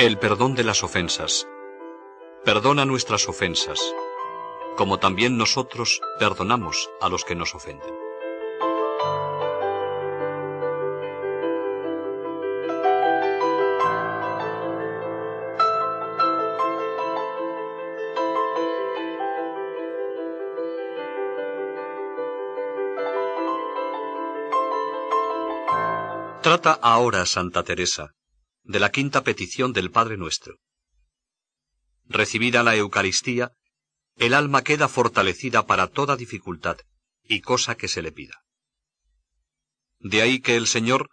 El perdón de las ofensas. Perdona nuestras ofensas, como también nosotros perdonamos a los que nos ofenden. Trata ahora, Santa Teresa, de la quinta petición del Padre Nuestro. Recibida la Eucaristía, el alma queda fortalecida para toda dificultad y cosa que se le pida. De ahí que el Señor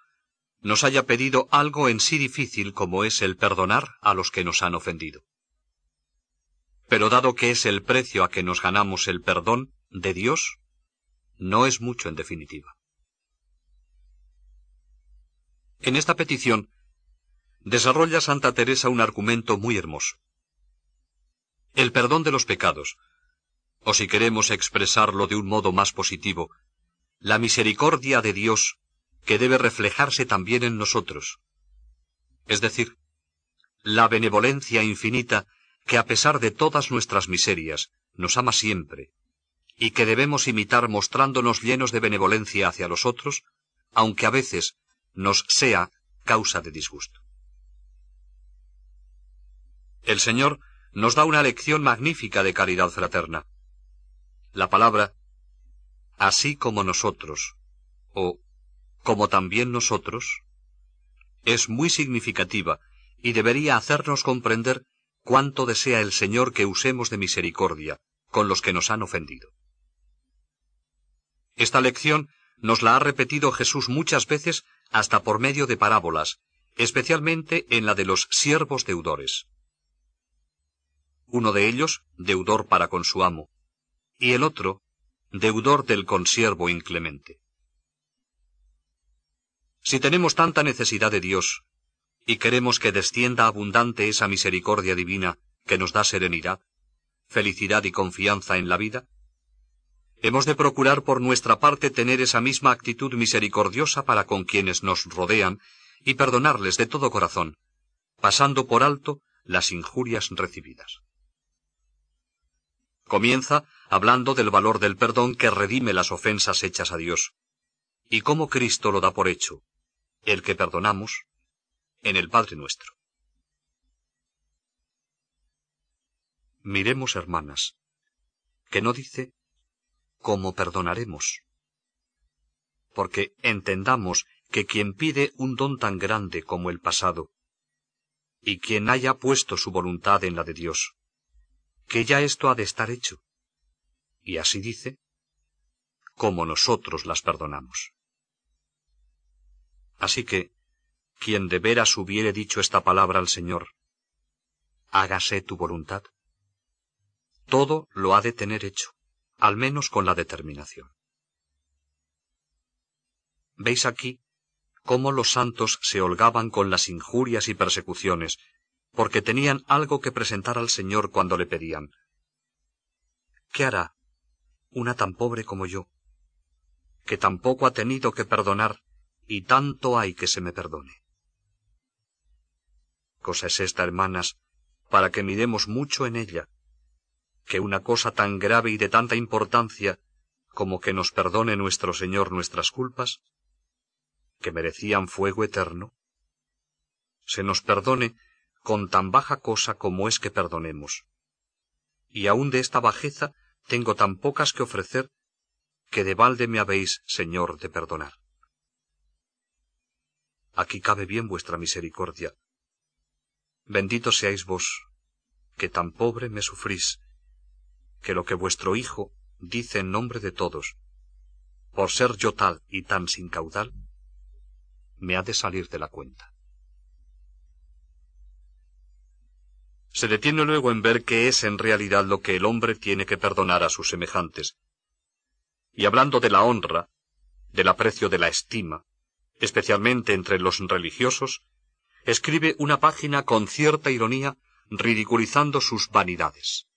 nos haya pedido algo en sí difícil como es el perdonar a los que nos han ofendido. Pero dado que es el precio a que nos ganamos el perdón de Dios, no es mucho en definitiva. En esta petición desarrolla Santa Teresa un argumento muy hermoso. El perdón de los pecados, o si queremos expresarlo de un modo más positivo, la misericordia de Dios que debe reflejarse también en nosotros. Es decir, la benevolencia infinita que a pesar de todas nuestras miserias nos ama siempre, y que debemos imitar mostrándonos llenos de benevolencia hacia los otros, aunque a veces nos sea causa de disgusto. El Señor nos da una lección magnífica de caridad fraterna. La palabra así como nosotros, o como también nosotros, es muy significativa y debería hacernos comprender cuánto desea el Señor que usemos de misericordia con los que nos han ofendido. Esta lección nos la ha repetido Jesús muchas veces hasta por medio de parábolas, especialmente en la de los siervos deudores uno de ellos deudor para con su amo, y el otro deudor del consiervo inclemente. Si tenemos tanta necesidad de Dios, y queremos que descienda abundante esa misericordia divina que nos da serenidad, felicidad y confianza en la vida, hemos de procurar por nuestra parte tener esa misma actitud misericordiosa para con quienes nos rodean y perdonarles de todo corazón, pasando por alto las injurias recibidas. Comienza hablando del valor del perdón que redime las ofensas hechas a Dios, y cómo Cristo lo da por hecho, el que perdonamos, en el Padre nuestro. Miremos, hermanas, que no dice cómo perdonaremos, porque entendamos que quien pide un don tan grande como el pasado, y quien haya puesto su voluntad en la de Dios, que ya esto ha de estar hecho. Y así dice, como nosotros las perdonamos. Así que, quien de veras hubiere dicho esta palabra al Señor, hágase tu voluntad, todo lo ha de tener hecho, al menos con la determinación. Veis aquí cómo los santos se holgaban con las injurias y persecuciones porque tenían algo que presentar al Señor cuando le pedían. ¿Qué hará una tan pobre como yo, que tampoco ha tenido que perdonar y tanto hay que se me perdone? Cosa es esta, hermanas, para que miremos mucho en ella, que una cosa tan grave y de tanta importancia como que nos perdone nuestro Señor nuestras culpas, que merecían fuego eterno, se nos perdone con tan baja cosa como es que perdonemos. Y aun de esta bajeza tengo tan pocas que ofrecer que de balde me habéis, Señor, de perdonar. Aquí cabe bien vuestra misericordia. Bendito seáis vos, que tan pobre me sufrís, que lo que vuestro Hijo dice en nombre de todos, por ser yo tal y tan sin caudal, me ha de salir de la cuenta. Se detiene luego en ver qué es en realidad lo que el hombre tiene que perdonar a sus semejantes. Y hablando de la honra, del aprecio de la estima, especialmente entre los religiosos, escribe una página con cierta ironía ridiculizando sus vanidades.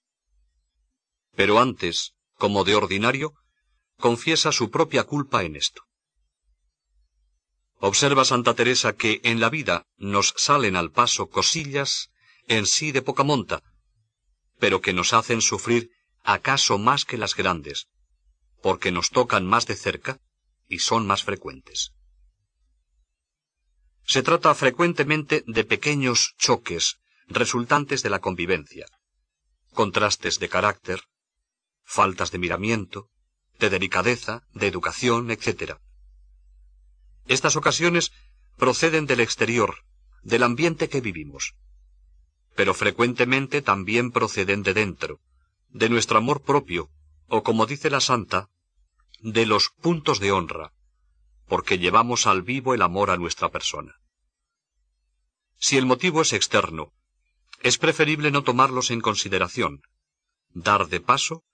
Pero antes, como de ordinario, confiesa su propia culpa en esto. Observa Santa Teresa que en la vida nos salen al paso cosillas en sí de poca monta, pero que nos hacen sufrir acaso más que las grandes, porque nos tocan más de cerca y son más frecuentes. Se trata frecuentemente de pequeños choques resultantes de la convivencia, contrastes de carácter, faltas de miramiento, de delicadeza, de educación, etc. Estas ocasiones proceden del exterior, del ambiente que vivimos, pero frecuentemente también proceden de dentro, de nuestro amor propio, o como dice la santa, de los puntos de honra, porque llevamos al vivo el amor a nuestra persona. Si el motivo es externo, es preferible no tomarlos en consideración, dar de paso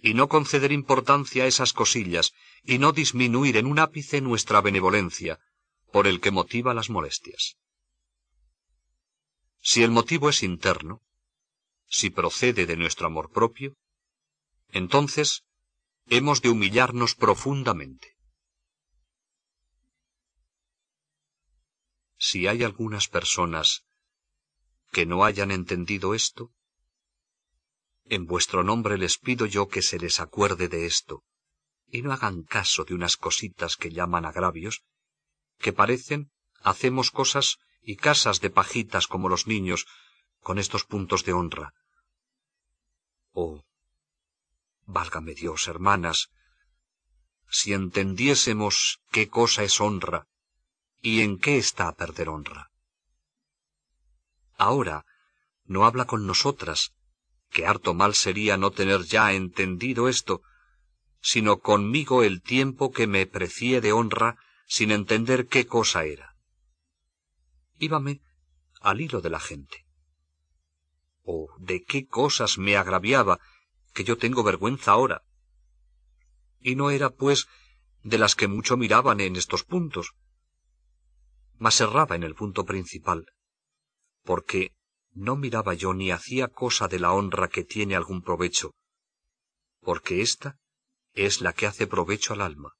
y no conceder importancia a esas cosillas y no disminuir en un ápice nuestra benevolencia por el que motiva las molestias. Si el motivo es interno, si procede de nuestro amor propio, entonces hemos de humillarnos profundamente. Si hay algunas personas que no hayan entendido esto, en vuestro nombre les pido yo que se les acuerde de esto, y no hagan caso de unas cositas que llaman agravios, que parecen hacemos cosas y casas de pajitas como los niños, con estos puntos de honra. Oh, válgame Dios, hermanas, si entendiésemos qué cosa es honra y en qué está a perder honra. Ahora no habla con nosotras, que harto mal sería no tener ya entendido esto, sino conmigo el tiempo que me precie de honra sin entender qué cosa era. Íbame al hilo de la gente. Oh, de qué cosas me agraviaba, que yo tengo vergüenza ahora. Y no era, pues, de las que mucho miraban en estos puntos, mas erraba en el punto principal, porque no miraba yo ni hacía cosa de la honra que tiene algún provecho, porque ésta es la que hace provecho al alma.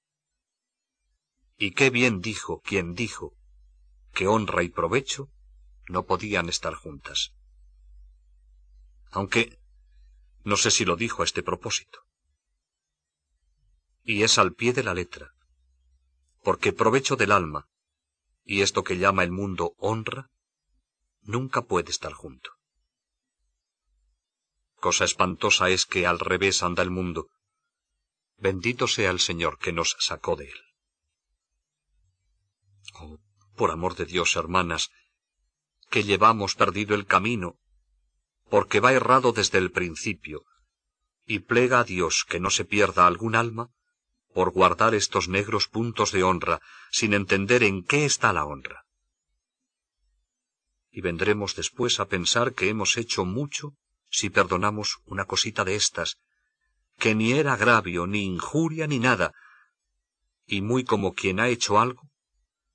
Y qué bien dijo quien dijo que honra y provecho no podían estar juntas. Aunque no sé si lo dijo a este propósito. Y es al pie de la letra, porque provecho del alma, y esto que llama el mundo honra, nunca puede estar junto. Cosa espantosa es que al revés anda el mundo. Bendito sea el Señor que nos sacó de él. Por amor de Dios, hermanas, que llevamos perdido el camino, porque va errado desde el principio, y plega a Dios que no se pierda algún alma por guardar estos negros puntos de honra, sin entender en qué está la honra. Y vendremos después a pensar que hemos hecho mucho si perdonamos una cosita de estas, que ni era agravio, ni injuria, ni nada, y muy como quien ha hecho algo,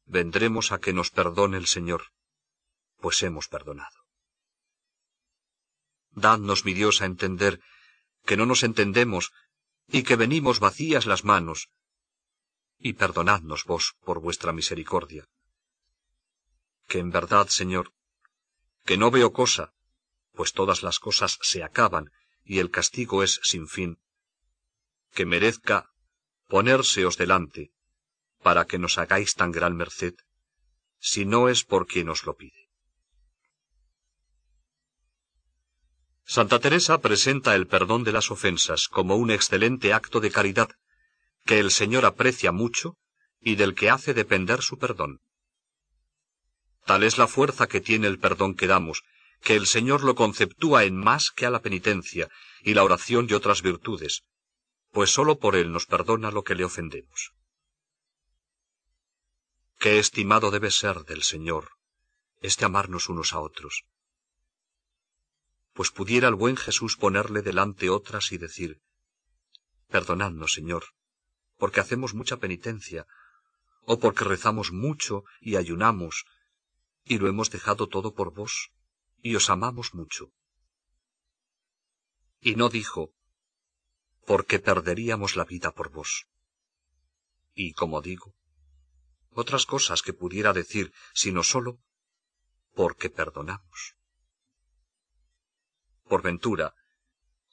vendremos a que nos perdone el Señor, pues hemos perdonado. Dadnos, mi Dios, a entender que no nos entendemos y que venimos vacías las manos, y perdonadnos vos por vuestra misericordia. Que en verdad, Señor, que no veo cosa, pues todas las cosas se acaban y el castigo es sin fin, que merezca ponérseos delante, para que nos hagáis tan gran merced, si no es por quien nos lo pide. Santa Teresa presenta el perdón de las ofensas como un excelente acto de caridad que el Señor aprecia mucho y del que hace depender su perdón. Tal es la fuerza que tiene el perdón que damos, que el Señor lo conceptúa en más que a la penitencia y la oración y otras virtudes, pues sólo por Él nos perdona lo que le ofendemos. Qué estimado debe ser del Señor este amarnos unos a otros. Pues pudiera el buen Jesús ponerle delante otras y decir, Perdonadnos, Señor, porque hacemos mucha penitencia, o porque rezamos mucho y ayunamos, y lo hemos dejado todo por vos, y os amamos mucho. Y no dijo, porque perderíamos la vida por vos. Y como digo, otras cosas que pudiera decir, sino sólo, porque perdonamos. Por ventura,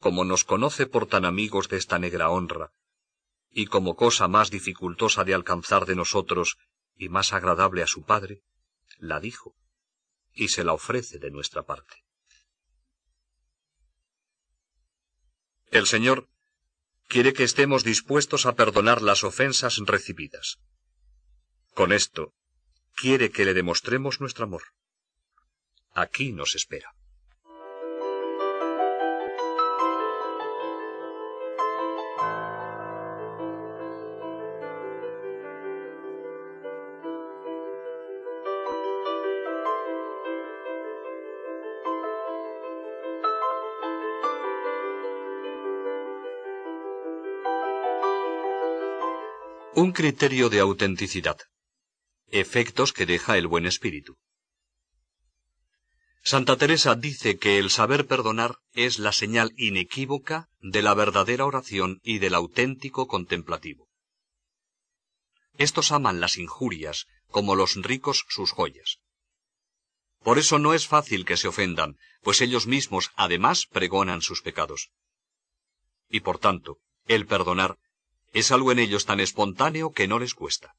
como nos conoce por tan amigos de esta negra honra, y como cosa más dificultosa de alcanzar de nosotros y más agradable a su Padre, la dijo, y se la ofrece de nuestra parte. El Señor quiere que estemos dispuestos a perdonar las ofensas recibidas. Con esto, quiere que le demostremos nuestro amor. Aquí nos espera. Un criterio de autenticidad. Efectos que deja el buen espíritu. Santa Teresa dice que el saber perdonar es la señal inequívoca de la verdadera oración y del auténtico contemplativo. Estos aman las injurias como los ricos sus joyas. Por eso no es fácil que se ofendan, pues ellos mismos además pregonan sus pecados. Y por tanto, el perdonar es algo en ellos tan espontáneo que no les cuesta.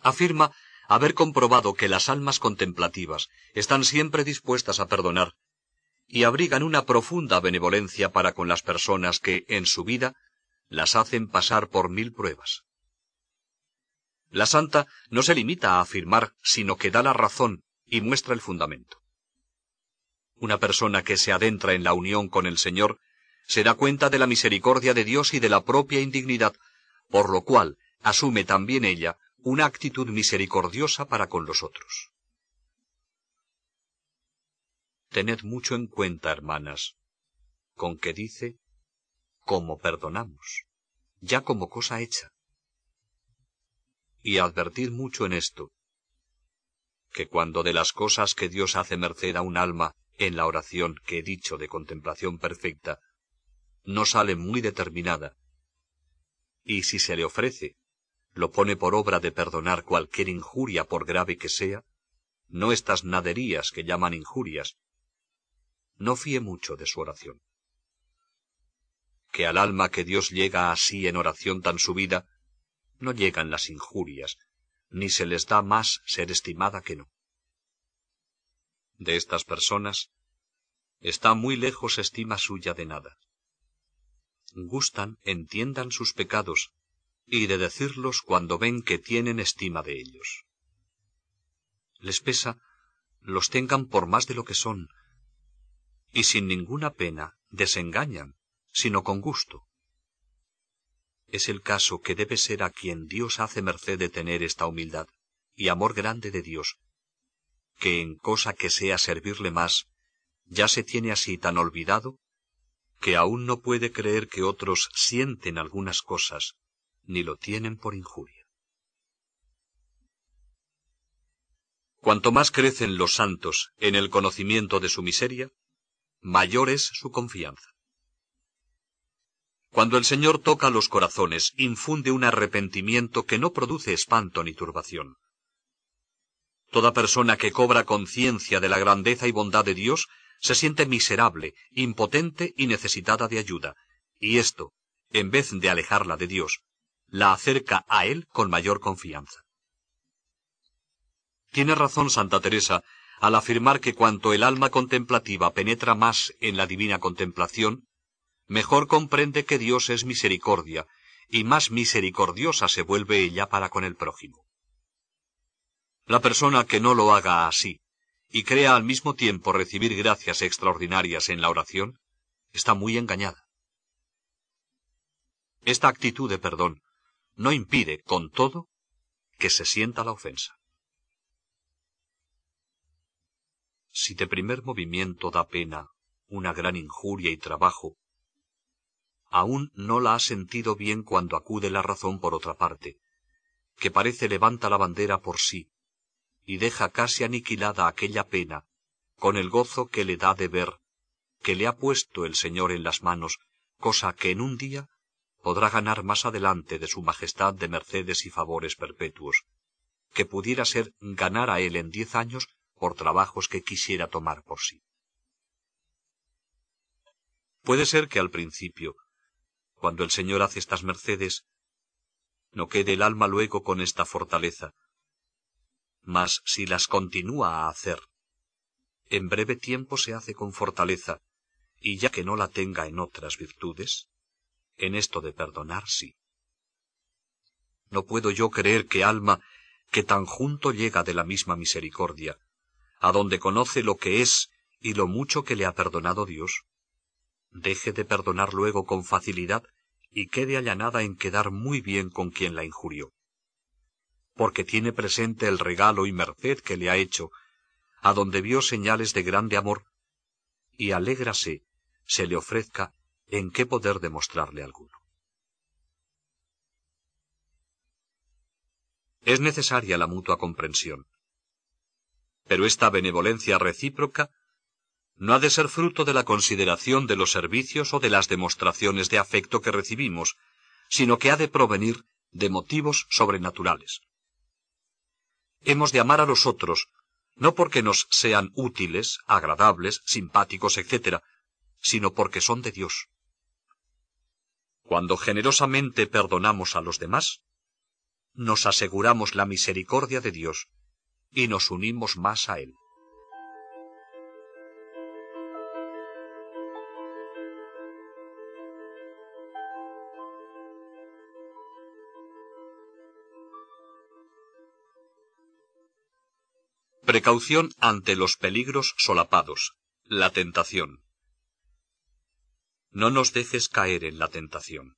Afirma haber comprobado que las almas contemplativas están siempre dispuestas a perdonar y abrigan una profunda benevolencia para con las personas que, en su vida, las hacen pasar por mil pruebas. La santa no se limita a afirmar, sino que da la razón y muestra el fundamento. Una persona que se adentra en la unión con el Señor se da cuenta de la misericordia de Dios y de la propia indignidad, por lo cual asume también ella una actitud misericordiosa para con los otros. Tened mucho en cuenta, hermanas, con que dice, como perdonamos, ya como cosa hecha. Y advertid mucho en esto, que cuando de las cosas que Dios hace merced a un alma en la oración que he dicho de contemplación perfecta, no sale muy determinada. Y si se le ofrece, lo pone por obra de perdonar cualquier injuria por grave que sea, no estas naderías que llaman injurias, no fíe mucho de su oración. Que al alma que Dios llega así en oración tan subida, no llegan las injurias, ni se les da más ser estimada que no. De estas personas, está muy lejos estima suya de nada gustan entiendan sus pecados, y de decirlos cuando ven que tienen estima de ellos. Les pesa los tengan por más de lo que son, y sin ninguna pena desengañan, sino con gusto. Es el caso que debe ser a quien Dios hace merced de tener esta humildad y amor grande de Dios, que en cosa que sea servirle más, ya se tiene así tan olvidado que aún no puede creer que otros sienten algunas cosas, ni lo tienen por injuria. Cuanto más crecen los santos en el conocimiento de su miseria, mayor es su confianza. Cuando el Señor toca los corazones, infunde un arrepentimiento que no produce espanto ni turbación. Toda persona que cobra conciencia de la grandeza y bondad de Dios se siente miserable, impotente y necesitada de ayuda, y esto, en vez de alejarla de Dios, la acerca a Él con mayor confianza. Tiene razón Santa Teresa al afirmar que cuanto el alma contemplativa penetra más en la divina contemplación, mejor comprende que Dios es misericordia, y más misericordiosa se vuelve ella para con el prójimo. La persona que no lo haga así, y crea al mismo tiempo recibir gracias extraordinarias en la oración, está muy engañada. Esta actitud de perdón no impide, con todo, que se sienta la ofensa. Si de primer movimiento da pena una gran injuria y trabajo, aún no la ha sentido bien cuando acude la razón por otra parte, que parece levanta la bandera por sí, y deja casi aniquilada aquella pena, con el gozo que le da de ver, que le ha puesto el Señor en las manos, cosa que en un día podrá ganar más adelante de su majestad de mercedes y favores perpetuos, que pudiera ser ganar a él en diez años por trabajos que quisiera tomar por sí. Puede ser que al principio cuando el Señor hace estas mercedes, no quede el alma luego con esta fortaleza. Mas si las continúa a hacer, en breve tiempo se hace con fortaleza, y ya que no la tenga en otras virtudes, en esto de perdonar sí. No puedo yo creer que alma que tan junto llega de la misma misericordia, a donde conoce lo que es y lo mucho que le ha perdonado Dios, deje de perdonar luego con facilidad y quede allanada en quedar muy bien con quien la injurió. Porque tiene presente el regalo y merced que le ha hecho, a donde vio señales de grande amor, y alégrase se le ofrezca en qué poder demostrarle alguno. Es necesaria la mutua comprensión. Pero esta benevolencia recíproca no ha de ser fruto de la consideración de los servicios o de las demostraciones de afecto que recibimos, sino que ha de provenir de motivos sobrenaturales. Hemos de amar a los otros, no porque nos sean útiles, agradables, simpáticos, etc., sino porque son de Dios. Cuando generosamente perdonamos a los demás, nos aseguramos la misericordia de Dios y nos unimos más a Él. Precaución ante los peligros solapados. La tentación. No nos dejes caer en la tentación.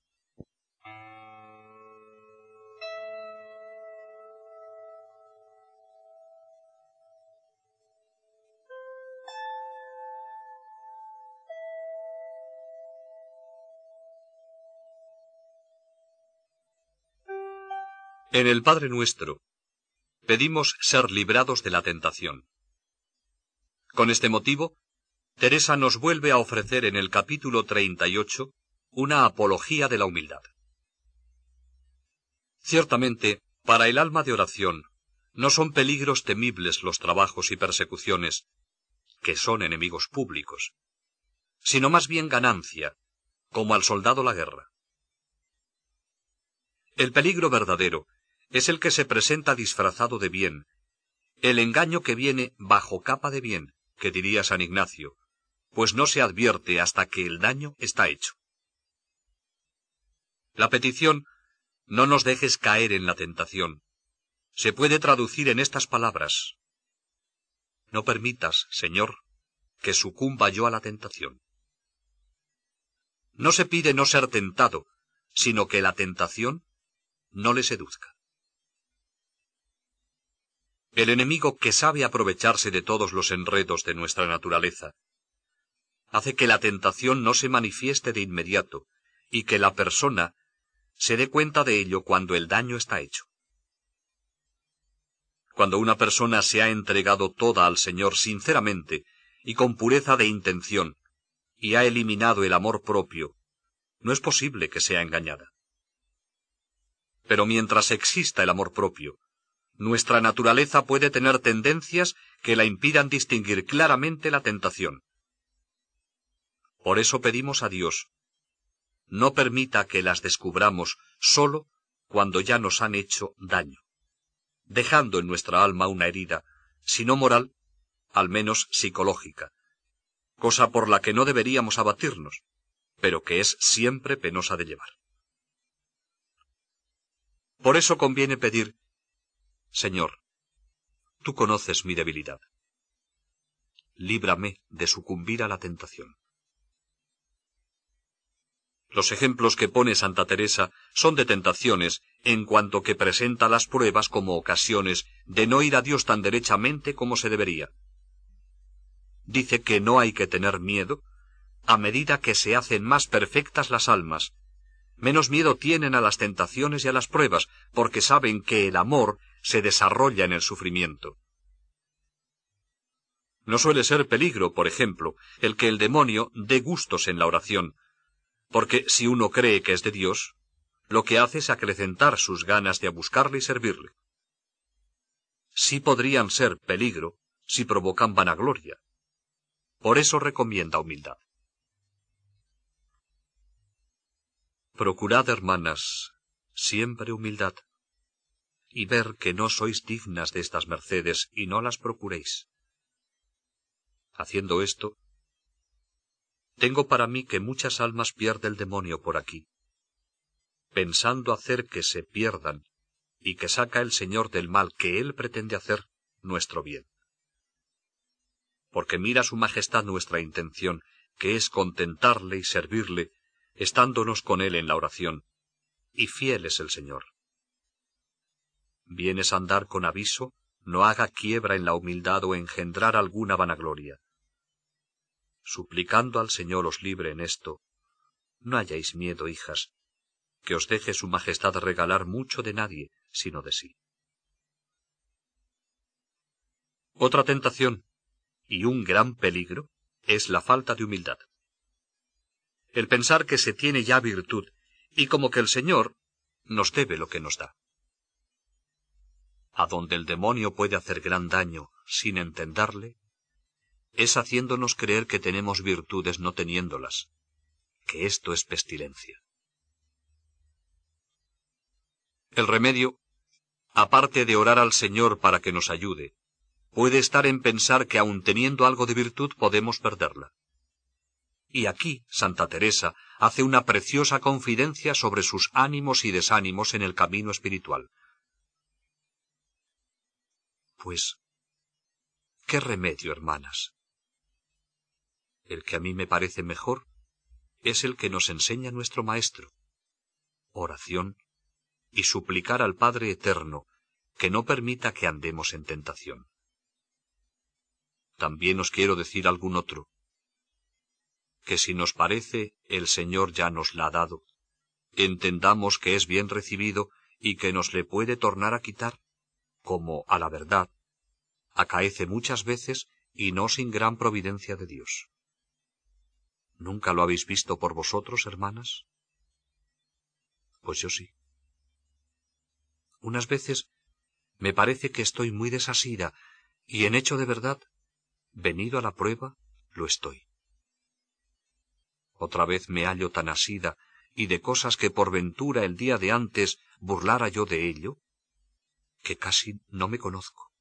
En el Padre Nuestro, pedimos ser librados de la tentación. Con este motivo, Teresa nos vuelve a ofrecer en el capítulo 38 una apología de la humildad. Ciertamente, para el alma de oración, no son peligros temibles los trabajos y persecuciones, que son enemigos públicos, sino más bien ganancia, como al soldado la guerra. El peligro verdadero es el que se presenta disfrazado de bien, el engaño que viene bajo capa de bien, que diría San Ignacio, pues no se advierte hasta que el daño está hecho. La petición, no nos dejes caer en la tentación, se puede traducir en estas palabras. No permitas, Señor, que sucumba yo a la tentación. No se pide no ser tentado, sino que la tentación no le seduzca. El enemigo que sabe aprovecharse de todos los enredos de nuestra naturaleza, hace que la tentación no se manifieste de inmediato y que la persona se dé cuenta de ello cuando el daño está hecho. Cuando una persona se ha entregado toda al Señor sinceramente y con pureza de intención, y ha eliminado el amor propio, no es posible que sea engañada. Pero mientras exista el amor propio, nuestra naturaleza puede tener tendencias que la impidan distinguir claramente la tentación. Por eso pedimos a Dios, no permita que las descubramos sólo cuando ya nos han hecho daño, dejando en nuestra alma una herida, si no moral, al menos psicológica, cosa por la que no deberíamos abatirnos, pero que es siempre penosa de llevar. Por eso conviene pedir, Señor, tú conoces mi debilidad. Líbrame de sucumbir a la tentación. Los ejemplos que pone Santa Teresa son de tentaciones en cuanto que presenta las pruebas como ocasiones de no ir a Dios tan derechamente como se debería. Dice que no hay que tener miedo a medida que se hacen más perfectas las almas. Menos miedo tienen a las tentaciones y a las pruebas, porque saben que el amor se desarrolla en el sufrimiento. No suele ser peligro, por ejemplo, el que el demonio dé gustos en la oración, porque si uno cree que es de Dios, lo que hace es acrecentar sus ganas de buscarle y servirle. Sí podrían ser peligro si provocan vanagloria. Por eso recomienda humildad. Procurad, hermanas, siempre humildad, y ver que no sois dignas de estas mercedes y no las procuréis. Haciendo esto, tengo para mí que muchas almas pierde el demonio por aquí, pensando hacer que se pierdan y que saca el Señor del mal que Él pretende hacer nuestro bien. Porque mira Su Majestad nuestra intención, que es contentarle y servirle, estándonos con Él en la oración, y fiel es el Señor. Vienes a andar con aviso, no haga quiebra en la humildad o engendrar alguna vanagloria suplicando al Señor os libre en esto. No hayáis miedo, hijas, que os deje su majestad regalar mucho de nadie, sino de sí. Otra tentación, y un gran peligro, es la falta de humildad. El pensar que se tiene ya virtud, y como que el Señor nos debe lo que nos da. A donde el demonio puede hacer gran daño sin entenderle, es haciéndonos creer que tenemos virtudes no teniéndolas, que esto es pestilencia. El remedio, aparte de orar al Señor para que nos ayude, puede estar en pensar que aun teniendo algo de virtud podemos perderla. Y aquí Santa Teresa hace una preciosa confidencia sobre sus ánimos y desánimos en el camino espiritual. Pues, ¿qué remedio, hermanas? El que a mí me parece mejor, es el que nos enseña nuestro Maestro. Oración y suplicar al Padre Eterno que no permita que andemos en tentación. También os quiero decir algún otro, que si nos parece el Señor ya nos la ha dado, entendamos que es bien recibido y que nos le puede tornar a quitar, como, a la verdad, acaece muchas veces y no sin gran providencia de Dios. ¿Nunca lo habéis visto por vosotros, hermanas? Pues yo sí. Unas veces me parece que estoy muy desasida, y en hecho de verdad, venido a la prueba, lo estoy. Otra vez me hallo tan asida, y de cosas que por ventura el día de antes burlara yo de ello, que casi no me conozco.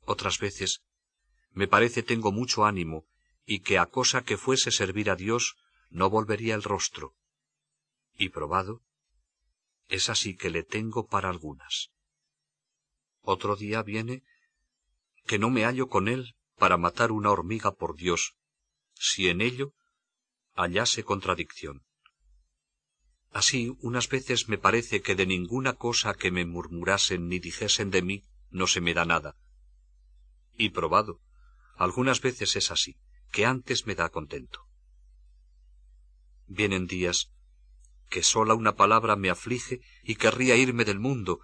Otras veces me parece tengo mucho ánimo y que a cosa que fuese servir a Dios no volvería el rostro. Y probado, es así que le tengo para algunas. Otro día viene que no me hallo con él para matar una hormiga por Dios, si en ello hallase contradicción. Así, unas veces me parece que de ninguna cosa que me murmurasen ni dijesen de mí no se me da nada. Y probado, algunas veces es así que antes me da contento. Vienen días que sola una palabra me aflige y querría irme del mundo,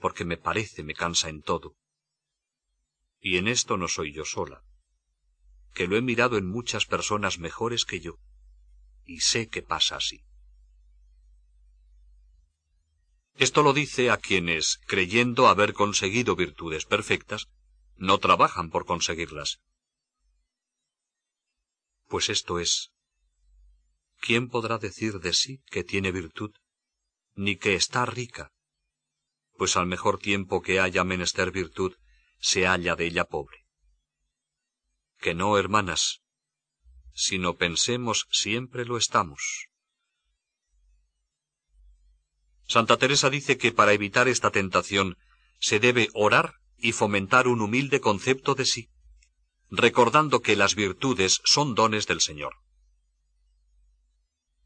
porque me parece me cansa en todo. Y en esto no soy yo sola, que lo he mirado en muchas personas mejores que yo, y sé que pasa así. Esto lo dice a quienes, creyendo haber conseguido virtudes perfectas, no trabajan por conseguirlas, pues esto es, ¿quién podrá decir de sí que tiene virtud, ni que está rica? Pues al mejor tiempo que haya menester virtud, se halla de ella pobre. que no, hermanas, sino pensemos siempre lo estamos. Santa Teresa dice que para evitar esta tentación se debe orar y fomentar un humilde concepto de sí, recordando que las virtudes son dones del Señor.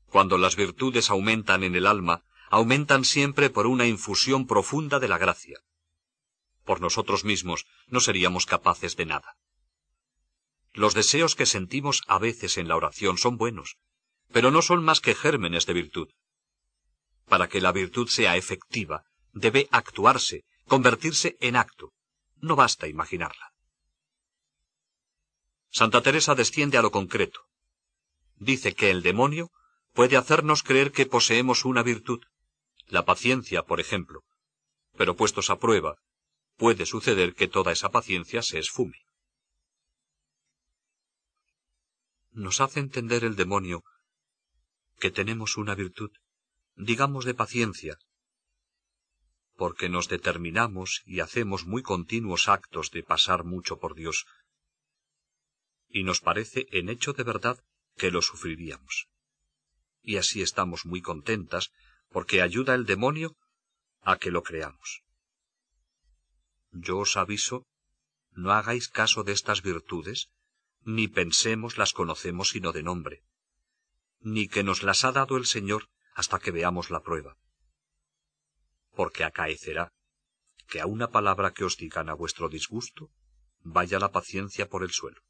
Cuando las virtudes aumentan en el alma, aumentan siempre por una infusión profunda de la gracia. Por nosotros mismos no seríamos capaces de nada. Los deseos que sentimos a veces en la oración son buenos, pero no son más que gérmenes de virtud. Para que la virtud sea efectiva, debe actuarse, convertirse en acto. No basta imaginarla. Santa Teresa desciende a lo concreto. Dice que el demonio puede hacernos creer que poseemos una virtud, la paciencia, por ejemplo. Pero puestos a prueba, puede suceder que toda esa paciencia se esfume. Nos hace entender el demonio que tenemos una virtud, digamos de paciencia, porque nos determinamos y hacemos muy continuos actos de pasar mucho por Dios, y nos parece en hecho de verdad que lo sufriríamos. Y así estamos muy contentas porque ayuda el demonio a que lo creamos. Yo os aviso, no hagáis caso de estas virtudes, ni pensemos las conocemos sino de nombre, ni que nos las ha dado el Señor hasta que veamos la prueba. Porque acaecerá que a una palabra que os digan a vuestro disgusto, vaya la paciencia por el suelo.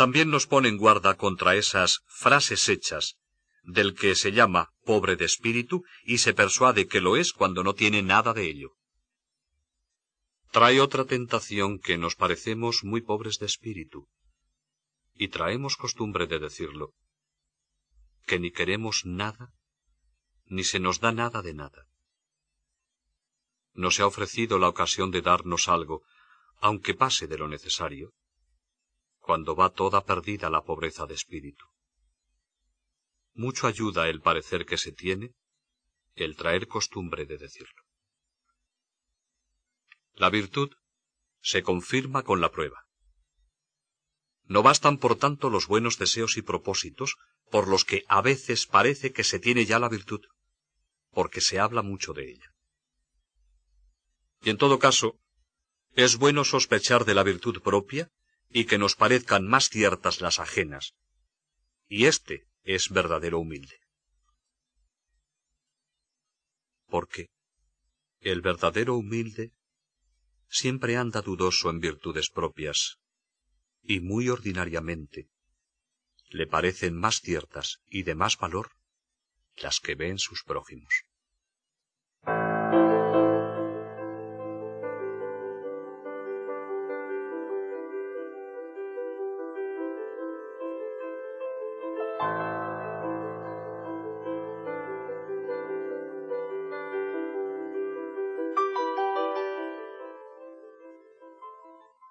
También nos pone en guarda contra esas frases hechas del que se llama pobre de espíritu y se persuade que lo es cuando no tiene nada de ello. Trae otra tentación que nos parecemos muy pobres de espíritu, y traemos costumbre de decirlo, que ni queremos nada, ni se nos da nada de nada. No se ha ofrecido la ocasión de darnos algo, aunque pase de lo necesario, cuando va toda perdida la pobreza de espíritu. Mucho ayuda el parecer que se tiene, el traer costumbre de decirlo. La virtud se confirma con la prueba. No bastan, por tanto, los buenos deseos y propósitos por los que a veces parece que se tiene ya la virtud, porque se habla mucho de ella. Y en todo caso, es bueno sospechar de la virtud propia y que nos parezcan más ciertas las ajenas. Y éste es verdadero humilde. Porque el verdadero humilde siempre anda dudoso en virtudes propias, y muy ordinariamente le parecen más ciertas y de más valor las que ven sus prójimos.